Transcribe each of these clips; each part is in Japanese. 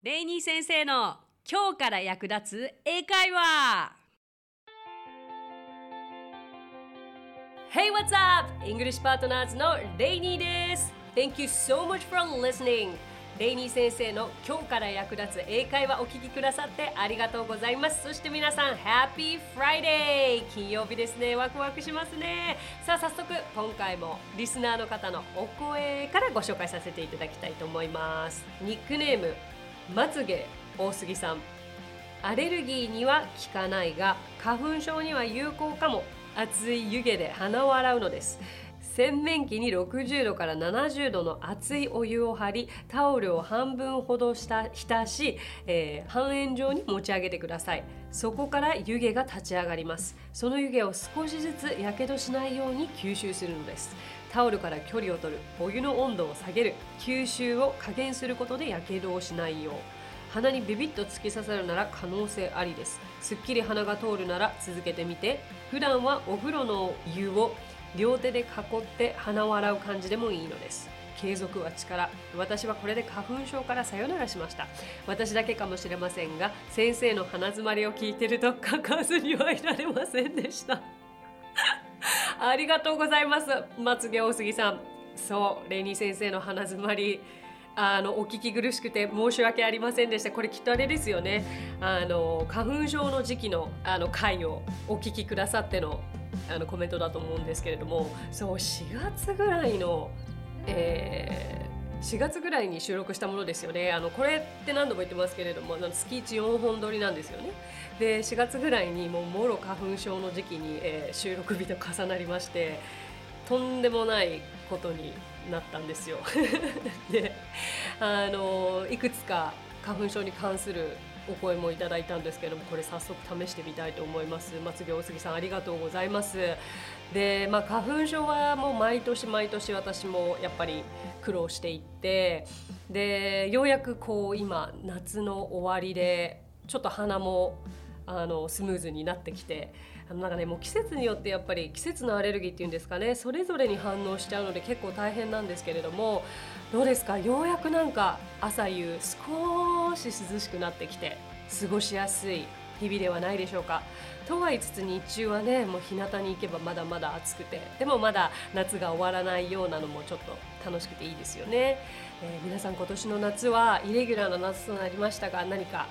レイニー先生の今日から役立つ英会話。Hey, what's up? English Partners のレイニーです。Thank you so much for listening. レイニー先生の今日から役立つ英会話お聞きくださってありがとうございます。そして皆さん Happy Friday! 金曜日ですね。ワクワクしますね。さあ早速今回もリスナーの方のお声からご紹介させていただきたいと思います。ニックネームまつげ大杉さん。アレルギーには効かないが花粉症には有効かも。熱い湯気で鼻を洗うのです。洗面器に60度から70度の熱いお湯を張りタオルを半分ほどした浸し、えー、半円状に持ち上げてください。そこから湯気が立ち上がります。その湯気を少しずつやけどしないように吸収するのです。タオルから距離を取るお湯の温度を下げる吸収を加減することでやけどをしないよう。鼻にビビッと突き刺さるなら可能性ありです。すっきり鼻が通るなら続けてみて。普段はお風呂の湯を両手で囲って鼻を洗う感じでもいいのです。継続は力。私はこれで花粉症からさよならしました。私だけかもしれませんが先生の鼻づまりを聞いてると書かずにはいられませんでした。ありがとうございます。まつげ大杉さん。そうレニー先生の鼻づまり。あのお聞き苦しくて申し訳ありませんでした。これきっとあれですよね。あの花粉症の時期のあの回をお聞きくださってのあのコメントだと思うんですけれども。そう4月ぐらいの、え、4月ぐらいに収録したものですよね。あのこれって何度も言ってますけれども月1 4本撮りなんですよね。で4月ぐらいにもうもろ花粉症の時期に、えー、収録日と重なりましてとんでもないことになったんですよ。であのいくつか花粉症に関するお声もいただいたんですけどもこれ早速試してみたいと思います。松毛大杉さんありがとうございます。でまあ花粉症はもう毎年毎年私もやっぱり苦労していってでようやくこう今夏の終わりでちょっと鼻もあのスムーズになってきてあのなんかねもう季節によってやっぱり季節のアレルギーっていうんですかねそれぞれに反応しちゃうので結構大変なんですけれどもどうですか？ようやくなんか朝夕少し涼しくなってきて過ごしやすい日々ではないでしょうか？とは言いつつ日中はねもう日向に行けばまだまだ暑くてでもまだ夏が終わらないようなのもちょっと楽しくていいですよね、えー、皆さん今年の夏はイレギュラーな夏となりましたが何か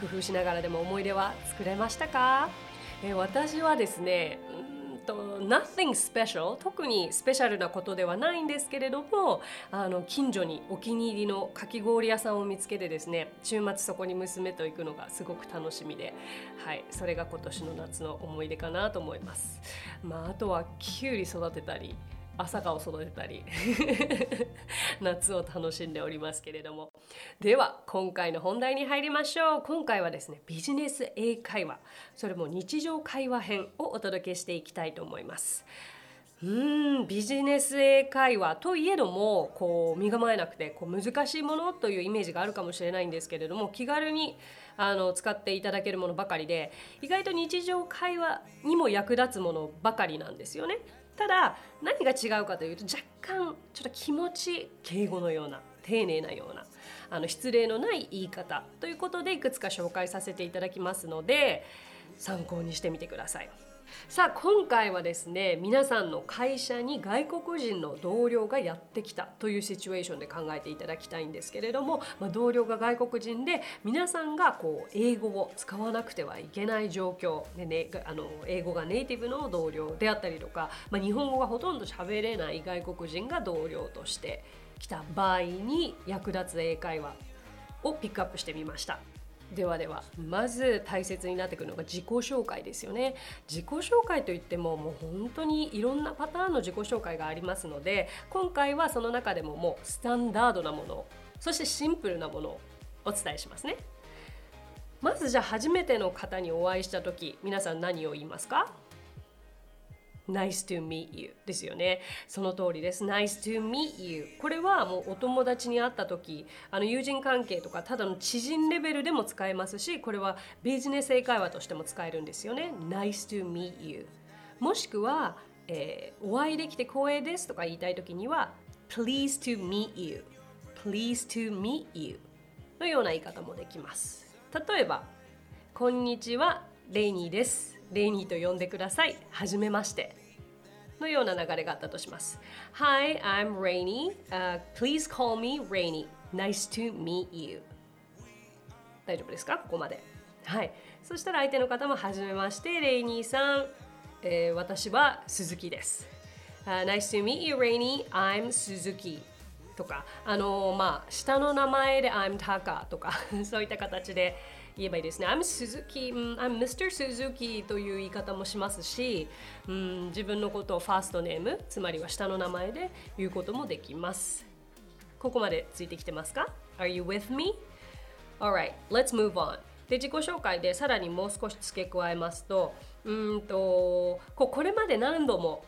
工夫しながらでも思い出は作れましたか？えー、私はですねと nothing special 特にスペシャルなことではないんですけれどもあの近所にお気に入りのかき氷屋さんを見つけてですね週末そこに娘と行くのがすごく楽しみで、はい、それが今年の夏の思い出かなと思います。まあ、あとはきゅうり育てたり朝顔を育てたり 夏を楽しんでおりますけれども。では今回の本題に入りましょう。今回はですねビジネス英会話。それも日常会話編をお届けしていきたいと思います。うんビジネス英会話といえどもこう身構えなくてこう難しいものというイメージがあるかもしれないんですけれども気軽にあの使っていただけるものばかりで意外と日常会話にも役立つものばかりなんですよね。ただ何が違うかというと若干ちょっと気持ち敬語のような丁寧なようなあの失礼のない言い方ということでいくつか紹介させていただきますので参考にしてみてください。さあ今回はですね皆さんの会社に外国人の同僚がやってきたというシチュエーションで考えていただきたいんですけれども、まあ、同僚が外国人で皆さんがこう英語を使わなくてはいけない状況で、ね、あの英語がネイティブの同僚であったりとか、まあ、日本語がほとんど喋れない外国人が同僚として来た場合に役立つ英会話をピックアップしてみました。ではではまず大切になってくるのが自己紹介ですよね。自己紹介といってももう本当にいろんなパターンの自己紹介がありますので今回はその中でももうスタンダードなものそしてシンプルなものをお伝えしますね。まずじゃあ初めての方にお会いした時皆さん何を言いますか？Nice to meet you ですよね。その通りです。Nice to meet you これはもうお友達に会った時あの友人関係とかただの知人レベルでも使えますしこれはビジネス英会話としても使えるんですよね。Nice to meet you もしくは、えー、お会いできて光栄ですとか言いたい時には Please to meet you Please to meet you のような言い方もできます例えばこんにちはレイニーですレイニーと呼んでください。はじめまして。のような流れがあったとします。Hi, I'm Rainy、uh, Please call me Rainy. Nice to meet you. 大丈夫ですか？ここまで。はい。そしたら相手の方もはじめましてレイニーさん、えー、私は鈴木です、uh, Nice to meet you Rainy. I'm Suzuki. とかあの、まあ下の名前で I'm Taka とか そういった形で言えばいいですね。I'm Suzuki、I'm Mr. Suzuki という言い方もしますし、うん、自分のことをファーストネーム、つまりは下の名前で言うこともできます。ここまでついてきてますか ?Are you with me? Alright, let's move on. で、自己紹介でさらにもう少し付け加えますと、うんとここれまで何度も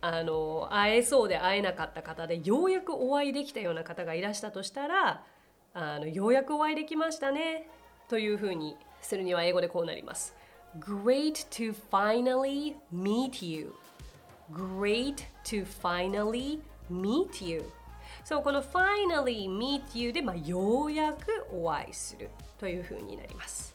あの会えそうで会えなかった方でようやくお会いできたような方がいらしたとしたらあのようやくお会いできましたねというふうにするには英語でこうなります。Great to finally meet you. Great to finally meet you. そう、この finally meet you で、まあ、ようやくお会いするというふうになります。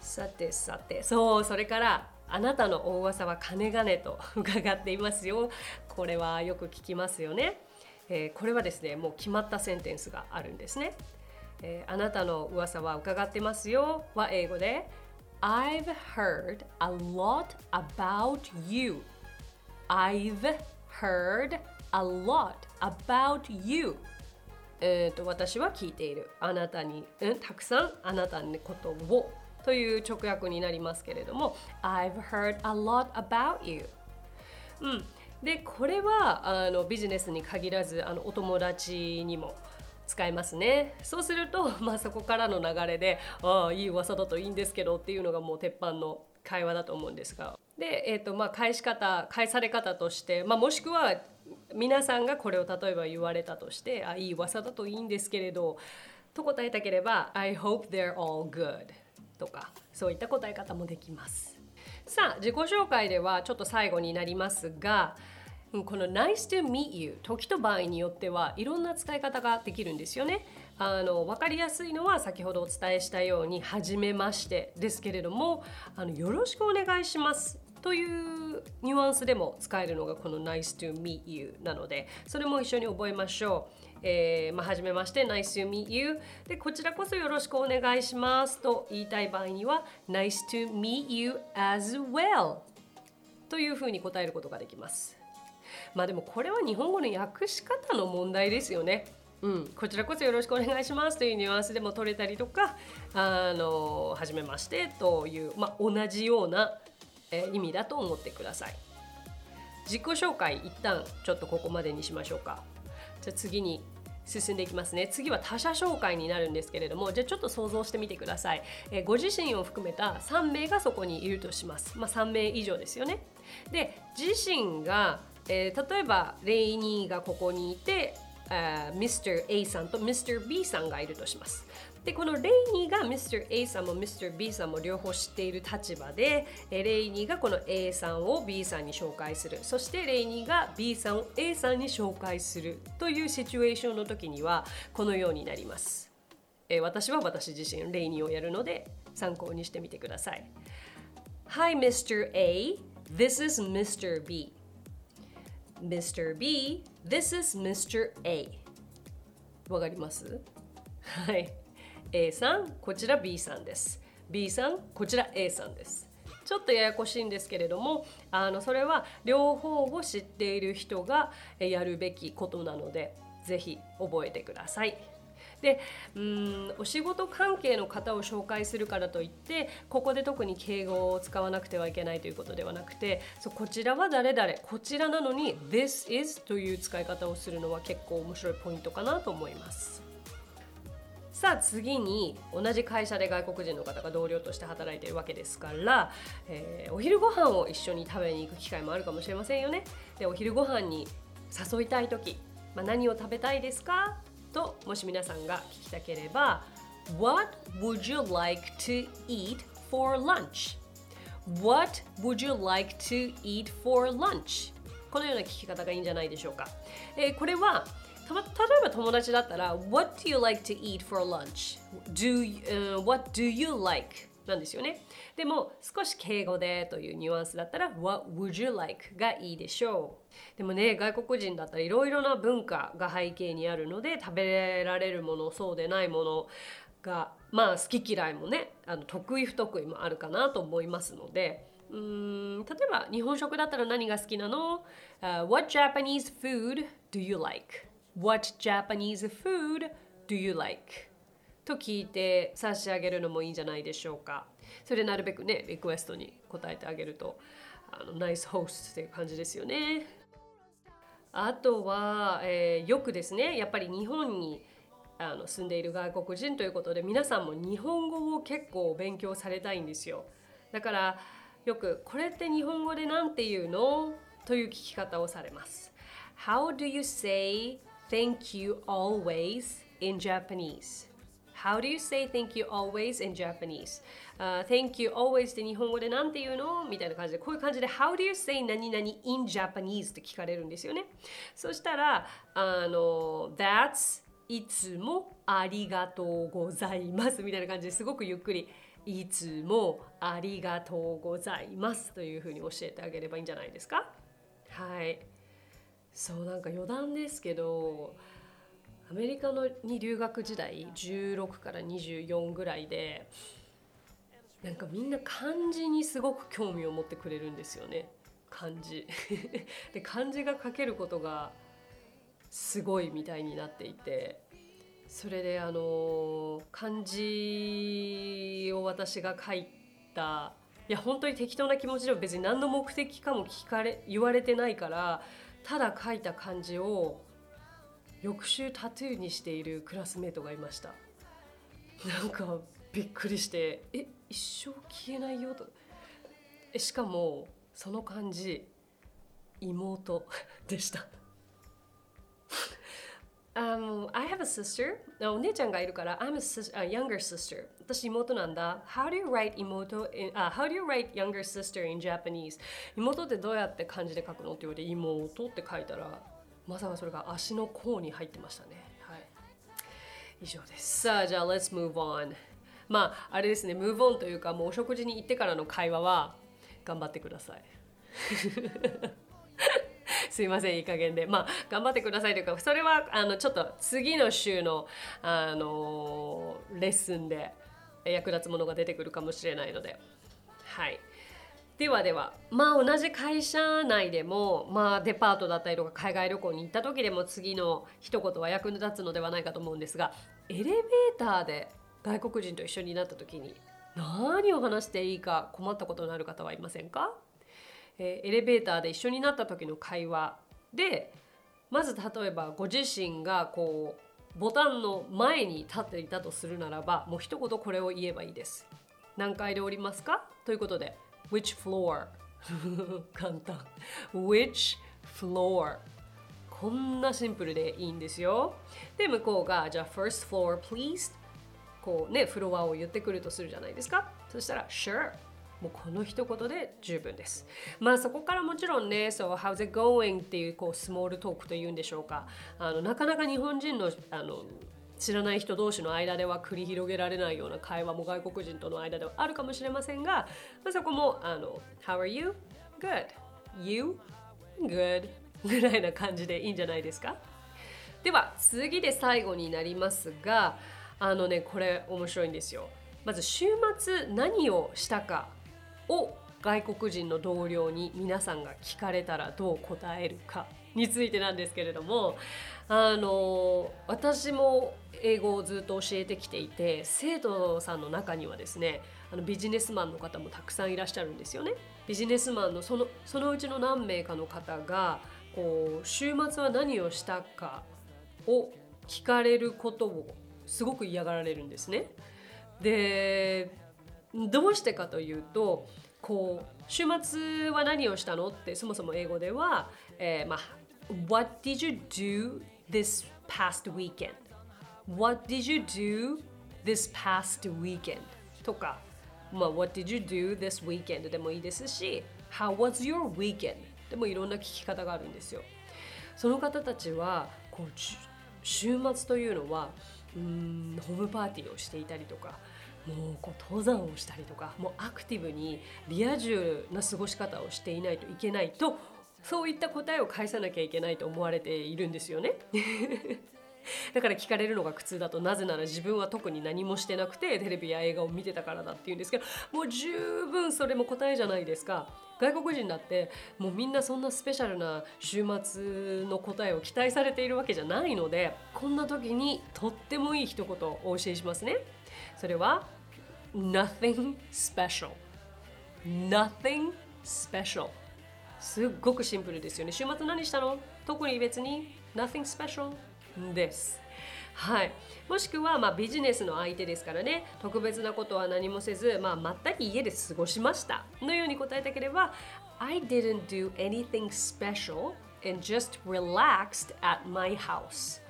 さてさて、そう、それからあなたの大噂は金がねと 伺っていますよ。これはよく聞きますよね。えー、これはですね、もう決まったセンテンスがあるんですね。えー、あなたの噂は伺ってますよは英語で I've heard a lot about you I've heard a lot about you えーと、私は聞いているあなたに、うん、たくさんあなたのことをという直訳になりますけれども I've heard a lot about you. うん。でこれはあのビジネスに限らずあのお友達にも使えますね。そうすると、まあ、そこからの流れでああいい噂だといいんですけどっていうのがもう鉄板の会話だと思うんですが。で、えーとまあ、返し方返され方として、まあ、もしくは皆さんがこれを例えば言われたとしてあいい噂だといいんですけれどと答えたければ I hope they're all good. とかそういった答え方もできますさあ自己紹介ではちょっと最後になりますがこの Nice to meet you 時と場合によってはいろんな使い方ができるんですよね。あの分かりやすいのは先ほどお伝えしたように「はじめまして」ですけれどもあの「よろしくお願いします」というニュアンスでも使えるのがこの Nice to meet you なのでそれも一緒に覚えましょう。えーまあ、はじめまして Nice to meet you でこちらこそよろしくお願いしますと言いたい場合には Nice to meet you as well というふうに答えることができます。まあでもこれは日本語の訳し方の問題ですよね。うん、こちらこそよろしくお願いしますというニュアンスでも取れたりとか、あの、はじめましてという、まあ、同じような、え意味だと思ってください。自己紹介一旦ちょっとここまでにしましょうか。じゃあ次に進んでいきますね次は他者紹介になるんですけれどもじゃあちょっと想像してみてください、えー、ご自身を含めた3名がそこにいるとしますまあ3名以上ですよねで自身がえー、例えばレイニーがここにいて、Mr. A さんと Mr. B さんがいるとします。でこのレイニーが Mr. A さんも Mr. B さんも両方知っている立場でレイニーがこの A さんを B さんに紹介するそしてレイニーが B さんを A さんに紹介するというシチュエーションの時にはこのようになります、え、私は私自身レイニーをやるので参考にしてみてください Hi Mr. A This is Mr. B Mr. B, this is Mr. A わかります？はい A さんこちら B さんです B さんこちら A さんですちょっとややこしいんですけれどもあのそれは両方を知っている人がやるべきことなのでぜひ覚えてください。でうんお仕事関係の方を紹介するからといってここで特に敬語を使わなくてはいけないということではなくてそこちらは誰々こちらなのに This is という使い方をするのは結構面白いポイントかなと思います。さあ次に同じ会社で外国人の方が同僚として働いているわけですから、えー、お昼ご飯を一緒に食べに行く機会もあるかもしれませんよね。でお昼ご飯に誘いたい時、まあ、何を食べたいですか？ともし皆さんが聞きたければ What would you like to eat for lunch? What would you like to eat for lunch? このような聞き方がいいんじゃないでしょうか。えー、これはた例えば友達だったら What do you like to eat for lunch? Do, uh, what do you like? なんですよね。でも少し敬語でというニュアンスだったら What would you like? がいいでしょう。でもね外国人だったらいろいろな文化が背景にあるので食べられるものそうでないものがまあ好き嫌いもねあの得意不得意もあるかなと思いますので。うん例えば日本食だったら何が好きなの、uh, ?What Japanese food do you like? What Japanese food do you like? と聞いて差し上げるのもいいんじゃないでしょうか。それでなるべくね、リクエストに答えてあげると、あのナイスホースっていう感じですよね。あとは、えー、よくですね、やっぱり日本にあの住んでいる外国人ということで、皆さんも日本語を結構勉強されたいんですよ。だから、よくこれって日本語で何て言うの？という聞き方をされます。How do you say thank you always in Japanese? How do you say thank you always in Japanese?、Uh, thank you always って日本語で何て言うの？みたいな感じでこういう感じで How do you say 何々 in Japanese って聞かれるんですよね。そしたらあの That's いつもありがとうございますみたいな感じですごくゆっくりいつもありがとうございますというふうに教えてあげればいいんじゃないですか？はいそうなんか余談ですけどアメリカのに留学時代16から24ぐらいでなんかみんな漢字にすごく興味を持ってくれるんですよね。漢字。で漢字が書けることがすごいみたいになっていてそれであの漢字を私が書いたいや本当に適当な気持ちでも別に何の目的かも聞かれ言われてないからただ書いた漢字を翌週タトゥーにしているクラスメートがいました。なんかびっくりして「え一生消えないよ」と。しかもその漢字妹でした。Um, I have a sister. お姉ちゃんがいるから、I'm a, a younger sister. 私妹なんだ。How do you write 妹 in,、uh, How do you write younger sister in Japanese? 妹ってどうやって漢字で書くのって言われて、妹って書いたら、まさかそれが足の甲に入ってましたね。はい。以上です。さあ、じゃあ、let's move on. まあ、あれですね、move on というか、もうお食事に行ってからの会話は頑張ってください。すいませんいい加減で。まあ頑張ってくださいというかそれはあのちょっと次の週のあのレッスンで役立つものが出てくるかもしれないので。はい。ではでは。まあ同じ会社内でもまあデパートだったりとか海外旅行に行った時でも次の一言は役に立つのではないかと思うんですがエレベーターで外国人と一緒になった時に何を話していいか困ったことのある方はいませんか？えー、エレベーターで一緒になった時の会話でまず例えばご自身がこうボタンの前に立っていたとするならばもう一言これを言えばいいです。何階で降りますか？ということで Which floor? 簡単 Which floor? こんなシンプルでいいんですよ。で向こうがじゃあ First floor please こうねフロアを言ってくるとするじゃないですか。そしたら Sure もうこの一言で十分です。まあそこからもちろんね、そう、How's it going? っていうこうスモールトークというんでしょうか。あのなかなか日本人のあの知らない人同士の間では繰り広げられないような会話も外国人との間ではあるかもしれませんが、まあ、そこもあの How are you? Good. You? Good. ぐらいな感じでいいんじゃないですかでは次で最後になりますがあのねこれ面白いんですよまず週末何をしたかを外国人の同僚に皆さんが聞かれたらどう答えるかについてなんですけれどもあの私も英語をずっと教えてきていて生徒さんの中にはですねあのビジネスマンの方もたくさんいらっしゃるんですよね。ビジネスマンのそのそのうちの何名かの方がこう週末は何をしたかを聞かれることをすごく嫌がられるんですね。でどうしてかというとこう週末は何をしたのってそもそも英語では、えー、まあ What did you do this past weekend? What did you do this past weekend? とか、まあ、What did you do this weekend? でもいいですし How was your weekend? でもいろんな聞き方があるんですよ。その方たちはこう週末というのはうんホームパーティーをしていたりとかもうこう登山をしたりとかもうアクティブにリア充な過ごし方をしていないといけないとそういった答えを返さなきゃいけないと思われているんですよね。だから聞かれるのが苦痛だとなぜなら自分は特に何もしてなくてテレビや映画を見てたからだっていうんですけどもう十分それも答えじゃないですか外国人だってもうみんなそんなスペシャルな週末の答えを期待されているわけじゃないのでこんな時にとってもいい一言お教えしますねそれは nothing special nothing special すっごくシンプルですよね週末何したの特に別に nothing special ですはい、もしくはまあビジネスの相手ですからね特別なことは何もせず、まあ、まったり家で過ごしましたのように答えたければ I didn't do anything special and just relaxed at my house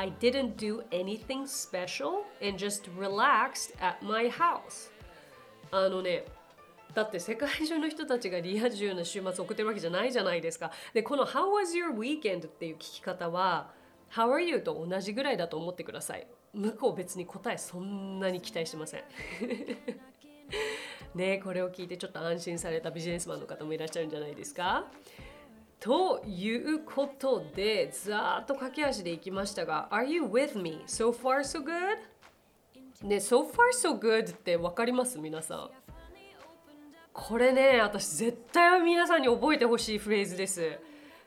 I didn't do anything special and just relaxed at my house あのねだって世界中の人たちがリア充な週末送ってるわけじゃないじゃないですか。で、この How was your weekend? っていう聞き方は How are you? と同じぐらいだと思ってください。向こう別に答えそんなに期待してません。ねこれを聞いてちょっと安心されたビジネスマンの方もいらっしゃるんじゃないですかということでざーっと駆け足でいきましたが Are you with me? So far so good? ね So far so good って分かります？皆さんこれね私絶対は皆さんに覚えてほしいフレーズです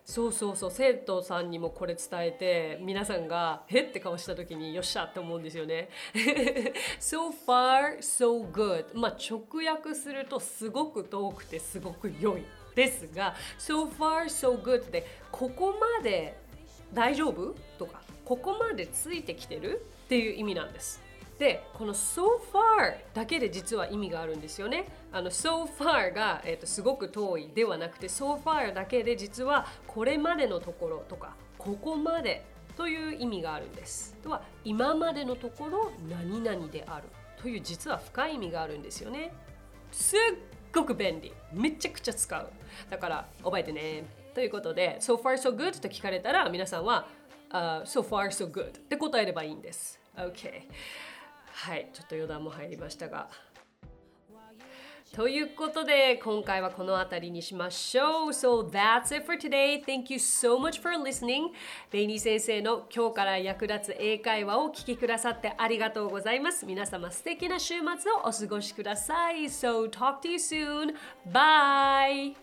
そうそうそう生徒さんにもこれ伝えて皆さんが「へっ?」て顔した時によっしゃって思うんですよね。so far so good まあ直訳するとすごく遠くてすごく良いですが so far so good ってここまで大丈夫？とかここまでついてきてる？っていう意味なんです。でこの so far だけで実は意味があるんですよね。あの so far が、えーと、すごく遠いではなくて so far だけで実はこれまでのところとかここまでという意味があるんです。とは今までのところ何々であるという実は深い意味があるんですよね。すっごく便利。めちゃくちゃ使う。だから覚えてね。ということで so far so good と聞かれたら皆さんは、uh, so far so good って答えればいいんです。OK。はいちょっと余談も入りましたがということで今回はこの辺りにしましょう。So that's it for today. Thank you so much for listening. レイニー先生の今日から役立つ英会話をお聞きくださってありがとうございます。皆様素敵な週末をお過ごしください。So talk to you soon. Bye.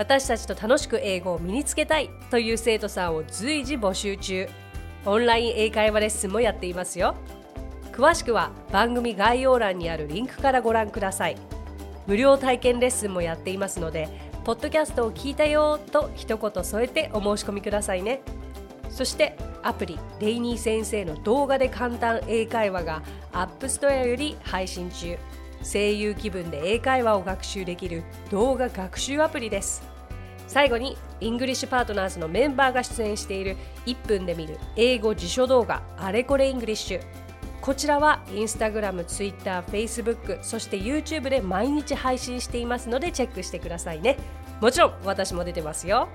私たちと楽しく英語を身につけたいという生徒さんを随時募集中。オンライン英会話レッスンもやっていますよ。詳しくは番組概要欄にあるリンクからご覧ください。無料体験レッスンもやっていますのでポッドキャストを聞いたよと一言添えてお申し込みくださいね。そしてアプリレイニー先生の動画で簡単英会話が App Store より配信中。声優気分で英会話を学習できる動画学習アプリです。最後にイングリッシュパートナーズのメンバーが出演している1分で見る英語辞書動画あれこれイングリッシュ。こちらはインスタグラム、ツイッター、フェイスブックそして YouTube で毎日配信していますのでチェックしてくださいね。もちろん私も出てますよ。